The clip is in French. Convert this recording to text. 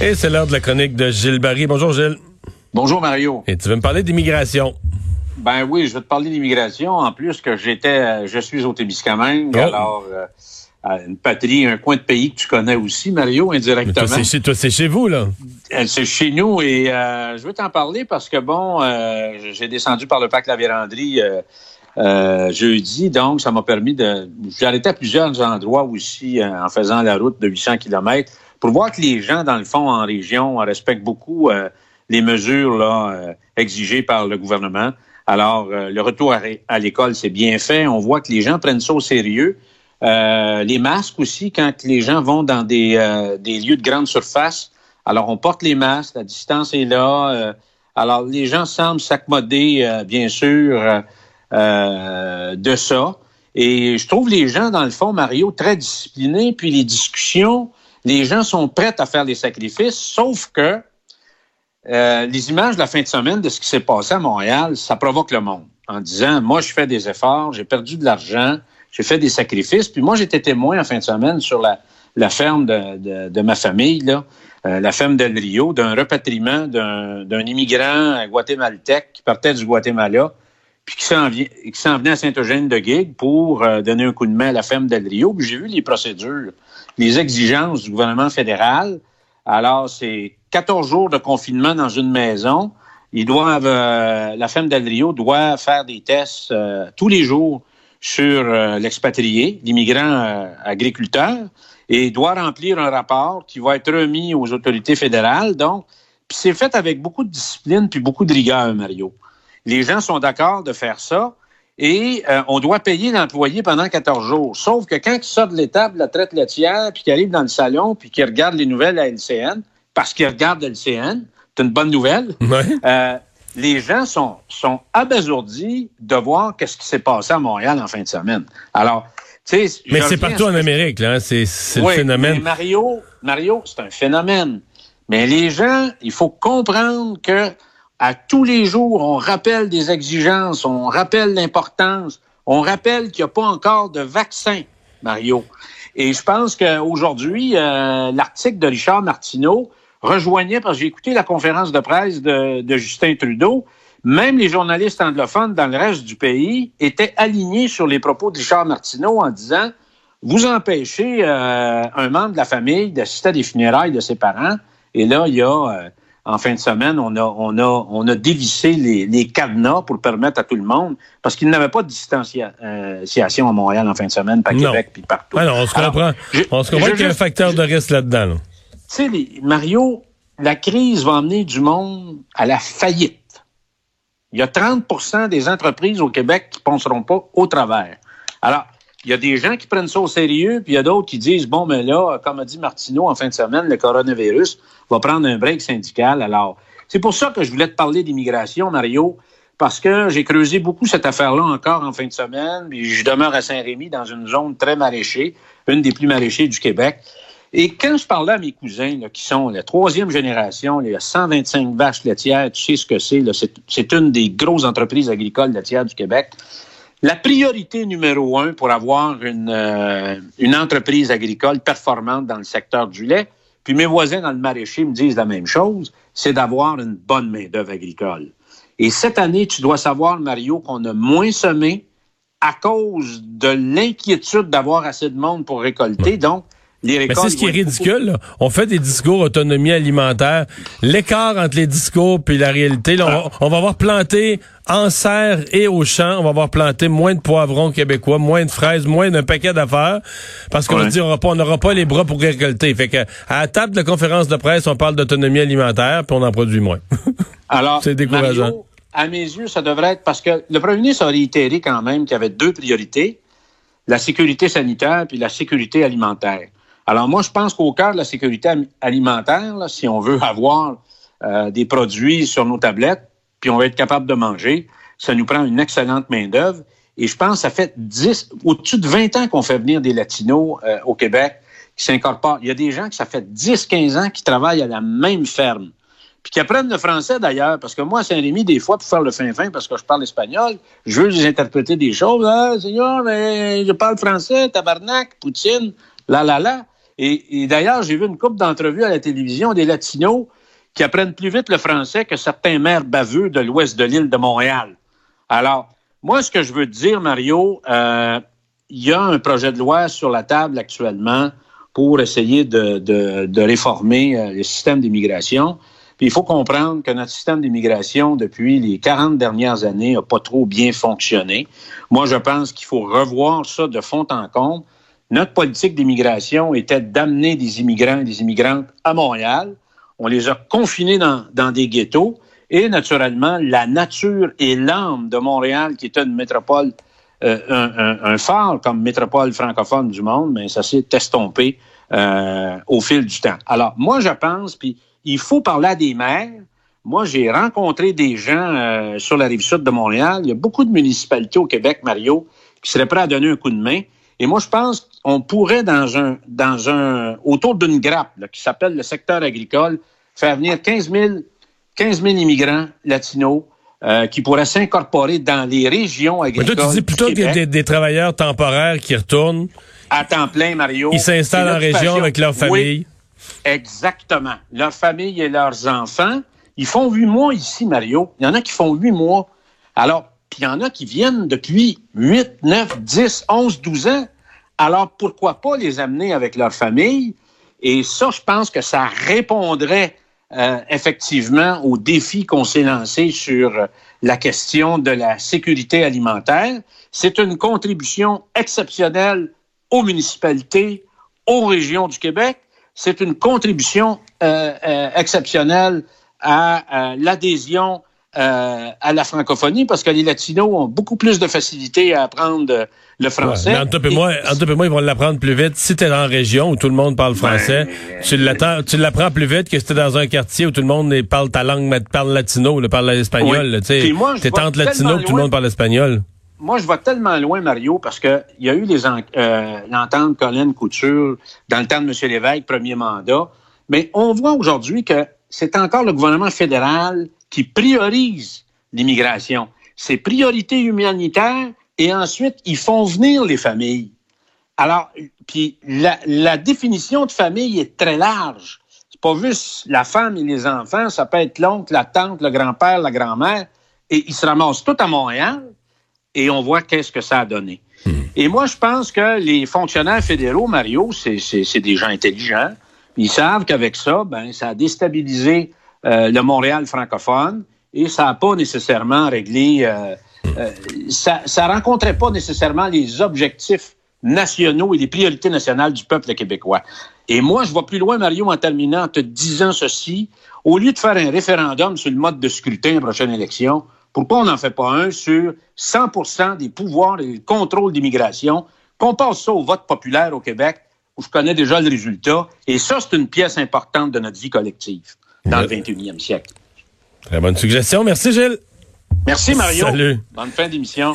Et c'est l'heure de la chronique de Gilles Barry. Bonjour Gilles. Bonjour Mario. Et tu veux me parler d'immigration? Ben oui, je vais te parler d'immigration. En plus que j'étais, je suis au Témiscamingue, Oh. alors euh, une patrie, un coin de pays que tu connais aussi, Mario, Mais indirectement. Toi, c'est chez, toi, c'est chez vous, là. Euh, C'est chez nous et euh, je veux t'en parler parce que bon, euh, j'ai descendu par le parc La Vérandrie euh, euh, jeudi, donc ça m'a permis de. J'ai arrêté à plusieurs endroits aussi euh, en faisant la route de 800 km pour voir que les gens, dans le fond, en région, respectent beaucoup euh, les mesures là euh, exigées par le gouvernement. Alors, euh, le retour à, l'école, c'est bien fait. On voit que les gens prennent ça au sérieux. Euh, les masques aussi, quand les gens vont dans des, euh, des lieux de grande surface, alors on porte les masques, la distance est là. euh, alors les gens semblent s'accommoder, bien sûr, de ça. Et je trouve les gens, dans le fond, Mario, très disciplinés. Puis les discussions, les gens sont prêts à faire des sacrifices, sauf que euh, les images de la fin de semaine de ce qui s'est passé à Montréal, ça provoque le monde en disant, moi, je fais des efforts, j'ai perdu de l'argent, j'ai fait des sacrifices. Puis moi, j'étais témoin en fin de semaine sur la, ferme de, de, de ma famille, euh, la ferme d'El Rio, d'un repatriement d'un immigrant guatémaltèque qui partait du Guatemala, puis qui s'en venait à Saint-Eugène-de-Guigue pour euh, donner un coup de main à la ferme d'El Rio. Puis j'ai vu les procédures, les exigences du gouvernement fédéral. Alors, c'est 14 jours de confinement dans une maison. Ils doivent, euh, la ferme d'El Rio doit faire des tests euh, tous les jours sur euh, l'expatrié, l'immigrant euh, agriculteur, et doit remplir un rapport qui va être remis aux autorités fédérales. Donc, c'est fait avec beaucoup de discipline puis beaucoup de rigueur, Mario. Les gens sont d'accord de faire ça et euh, on doit payer l'employé pendant 14 jours. Sauf que quand il sort de l'étable de la traite laitière, puis qu'il arrive dans le salon, puis qu'il regarde les nouvelles à LCN, parce qu'il regarde LCN, c'est une bonne nouvelle, Ouais. euh, les gens sont, sont abasourdis de voir qu'est-ce qui s'est passé à Montréal en fin de semaine. Alors, tu sais... Mais c'est partout ce en que- Amérique, là. hein. C'est c'est le Oui, phénomène. mais Mario, Mario, c'est un phénomène. Mais les gens, il faut comprendre que à tous les jours, on rappelle des exigences, on rappelle l'importance, on rappelle qu'il n'y a pas encore de vaccin, Mario. Et je pense qu'aujourd'hui, euh, l'article de Richard Martineau rejoignait, parce que j'ai écouté la conférence de presse de, Justin Trudeau, même les journalistes anglophones dans le reste du pays étaient alignés sur les propos de Richard Martineau en disant vous empêchez euh, un membre de la famille d'assister à des funérailles de ses parents. Et là, il y a, euh, en fin de semaine, on a, on a, on a dévissé les, les cadenas pour permettre à tout le monde, parce qu'il n'y avait pas de distanciation à Montréal en fin de semaine, pas. Québec, puis partout. Alors, on se Alors, comprend. je- on se comprend qu'il y a un facteur de risque là-dedans. là. tu sais, Mario, la crise va emmener du monde à la faillite. Il y a 30% des entreprises au Québec qui ne penseront pas au travers. Alors, il y a des gens qui prennent ça au sérieux, puis il y a d'autres qui disent, bon, mais là, comme a dit Martineau en fin de semaine, le coronavirus va prendre un break syndical. Alors, c'est pour ça que je voulais te parler d'immigration, Mario, parce que j'ai creusé beaucoup cette affaire-là encore en fin de semaine, puis je demeure à Saint-Rémy dans une zone très maraîchée, une des plus maraîchées du Québec. Et quand je parlais à mes cousins, qui sont la troisième génération, les 125 vaches laitières, tu sais ce que c'est, c'est une des grosses entreprises agricoles laitières du Québec. La priorité numéro un pour avoir une, euh, une entreprise agricole performante dans le secteur du lait, puis mes voisins dans le maraîcher me disent la même chose, c'est d'avoir une bonne main-d'œuvre agricole. Et cette année, tu dois savoir, Mario, qu'on a moins semé à cause de l'inquiétude d'avoir assez de monde pour récolter. Donc, les Mais c'est ce qui est ridicule. là. On fait des discours autonomie alimentaire. L'écart entre les discours puis la réalité, là, on, va, on va avoir planté en serre et au champ, on va avoir planté moins de poivrons québécois, moins de fraises, moins d'un paquet d'affaires, parce qu'on Ouais. va dire on n'aura pas, on n'aura pas les bras pour récolter. Fait que à la table de conférence de presse, on parle d'autonomie alimentaire, puis on en produit moins. Alors, C'est décourageant. Mario, à mes yeux, ça devrait être parce que le premier ministre a réitéré quand même qu'il y avait deux priorités la sécurité sanitaire puis la sécurité alimentaire. Alors moi, je pense qu'au cœur de la sécurité alimentaire, si on veut avoir euh, des produits sur nos tablettes, puis on va être capable de manger, ça nous prend une excellente main-d'œuvre. Et je pense que ça fait 10, au-dessus de 20 ans qu'on fait venir des Latinos euh, au Québec qui s'incorporent. Il y a des gens qui, ça fait 10, 15 ans qui travaillent à la même ferme puis qui apprennent le français d'ailleurs, parce que moi, Saint-Rémy, des fois, pour faire le fin-fin, parce que je parle espagnol, je veux les interpréter des choses. Ah, Seigneur, je parle français, tabarnak, poutine, la la la. Et, d'ailleurs, j'ai vu une couple d'entrevues à la télévision des Latinos qui apprennent plus vite le français que certains maires baveux de l'ouest de l'île de Montréal. Alors, moi, ce que je veux te dire, Mario, euh, il y a un projet de loi sur la table actuellement pour essayer de, réformer euh, le système d'immigration. Puis il faut comprendre que notre système d'immigration, depuis les 40 dernières années, n'a pas trop bien fonctionné. Moi, je pense qu'il faut revoir ça de fond en comble. Notre politique d'immigration était d'amener des immigrants et des immigrantes à Montréal. On les a confinés dans, dans des ghettos. Et naturellement, la nature et l'âme de Montréal, qui est une métropole euh, un, phare comme métropole francophone du monde, mais ça s'est estompé euh, au fil du temps. Alors, moi, je pense, puis il faut parler à des maires. Moi, j'ai rencontré des gens euh, sur la rive sud de Montréal. Il y a beaucoup de municipalités au Québec, Mario, qui seraient prêts à donner un coup de main. Et moi, je pense qu'on pourrait, dans un, dans un, autour d'une grappe qui s'appelle le secteur agricole, faire venir 15 000, 15 000 immigrants latinos euh, qui pourraient s'incorporer dans les régions agricoles. Mais toi, tu dis plutôt que des, travailleurs temporaires qui retournent. À temps plein, Mario. Ils s'installent en région avec leur famille. exactement. Leur famille et leurs enfants. Ils font huit mois ici, Mario. Il y en a qui font huit mois. Alors, puis il y en a qui viennent depuis huit, neuf, dix, onze, douze ans. Alors, pourquoi pas les amener avec leur famille? Et ça, je pense que ça répondrait euh, effectivement au défi qu'on s'est lancé sur la question de la sécurité alimentaire. C'est une contribution exceptionnelle aux municipalités, aux régions du Québec. C'est une contribution euh, euh, exceptionnelle à l'adhésion euh, à la francophonie parce que les Latinos ont beaucoup plus de facilité à apprendre le français. mais entre et, moi, moi, ils vont l'apprendre plus vite. Si tu es en région où tout le monde parle français, ben, tu l'apprends plus vite que si tu es dans un quartier où tout le monde parle ta langue, parle latino, parle espagnol. Tu es entre latino, tout le monde parle espagnol. Moi, je vais tellement loin, Mario, parce que il y a eu euh, l'entente Colin Couture dans le temps de M. Lévesque, premier mandat. Mais on voit aujourd'hui que c'est encore le gouvernement fédéral qui priorise l'immigration. C'est priorité humanitaire et ensuite, ils font venir les familles. Alors, puis la, définition de famille est très large. C'est pas juste la femme et les enfants, ça peut être l'oncle, la tante, le grand-père, la grand-mère, et ils se ramassent tous à Montréal et on voit qu'est-ce que ça a donné. Hmm. Et moi, je pense que les fonctionnaires fédéraux, Mario, c'est des gens intelligents. Ils savent qu'avec ça, ben, ça a déstabilisé le Montréal francophone et ça n'a pas nécessairement réglé, euh, euh, ça ne rencontrait pas nécessairement les objectifs nationaux et les priorités nationales du peuple québécois. Et moi, je vais plus loin, Mario, en terminant, en te disant ceci. Au lieu de faire un référendum sur le mode de scrutin à la prochaine élection, pourquoi on n'en fait pas un sur 100% des pouvoirs et le contrôle d'immigration, qu'on passe ça au vote populaire au Québec, où je connais déjà le résultat. Et ça, c'est une pièce importante de notre vie collective dans le 21e siècle. Très bonne suggestion. Merci, Gilles. Merci, Mario. Salut. Bonne fin d'émission.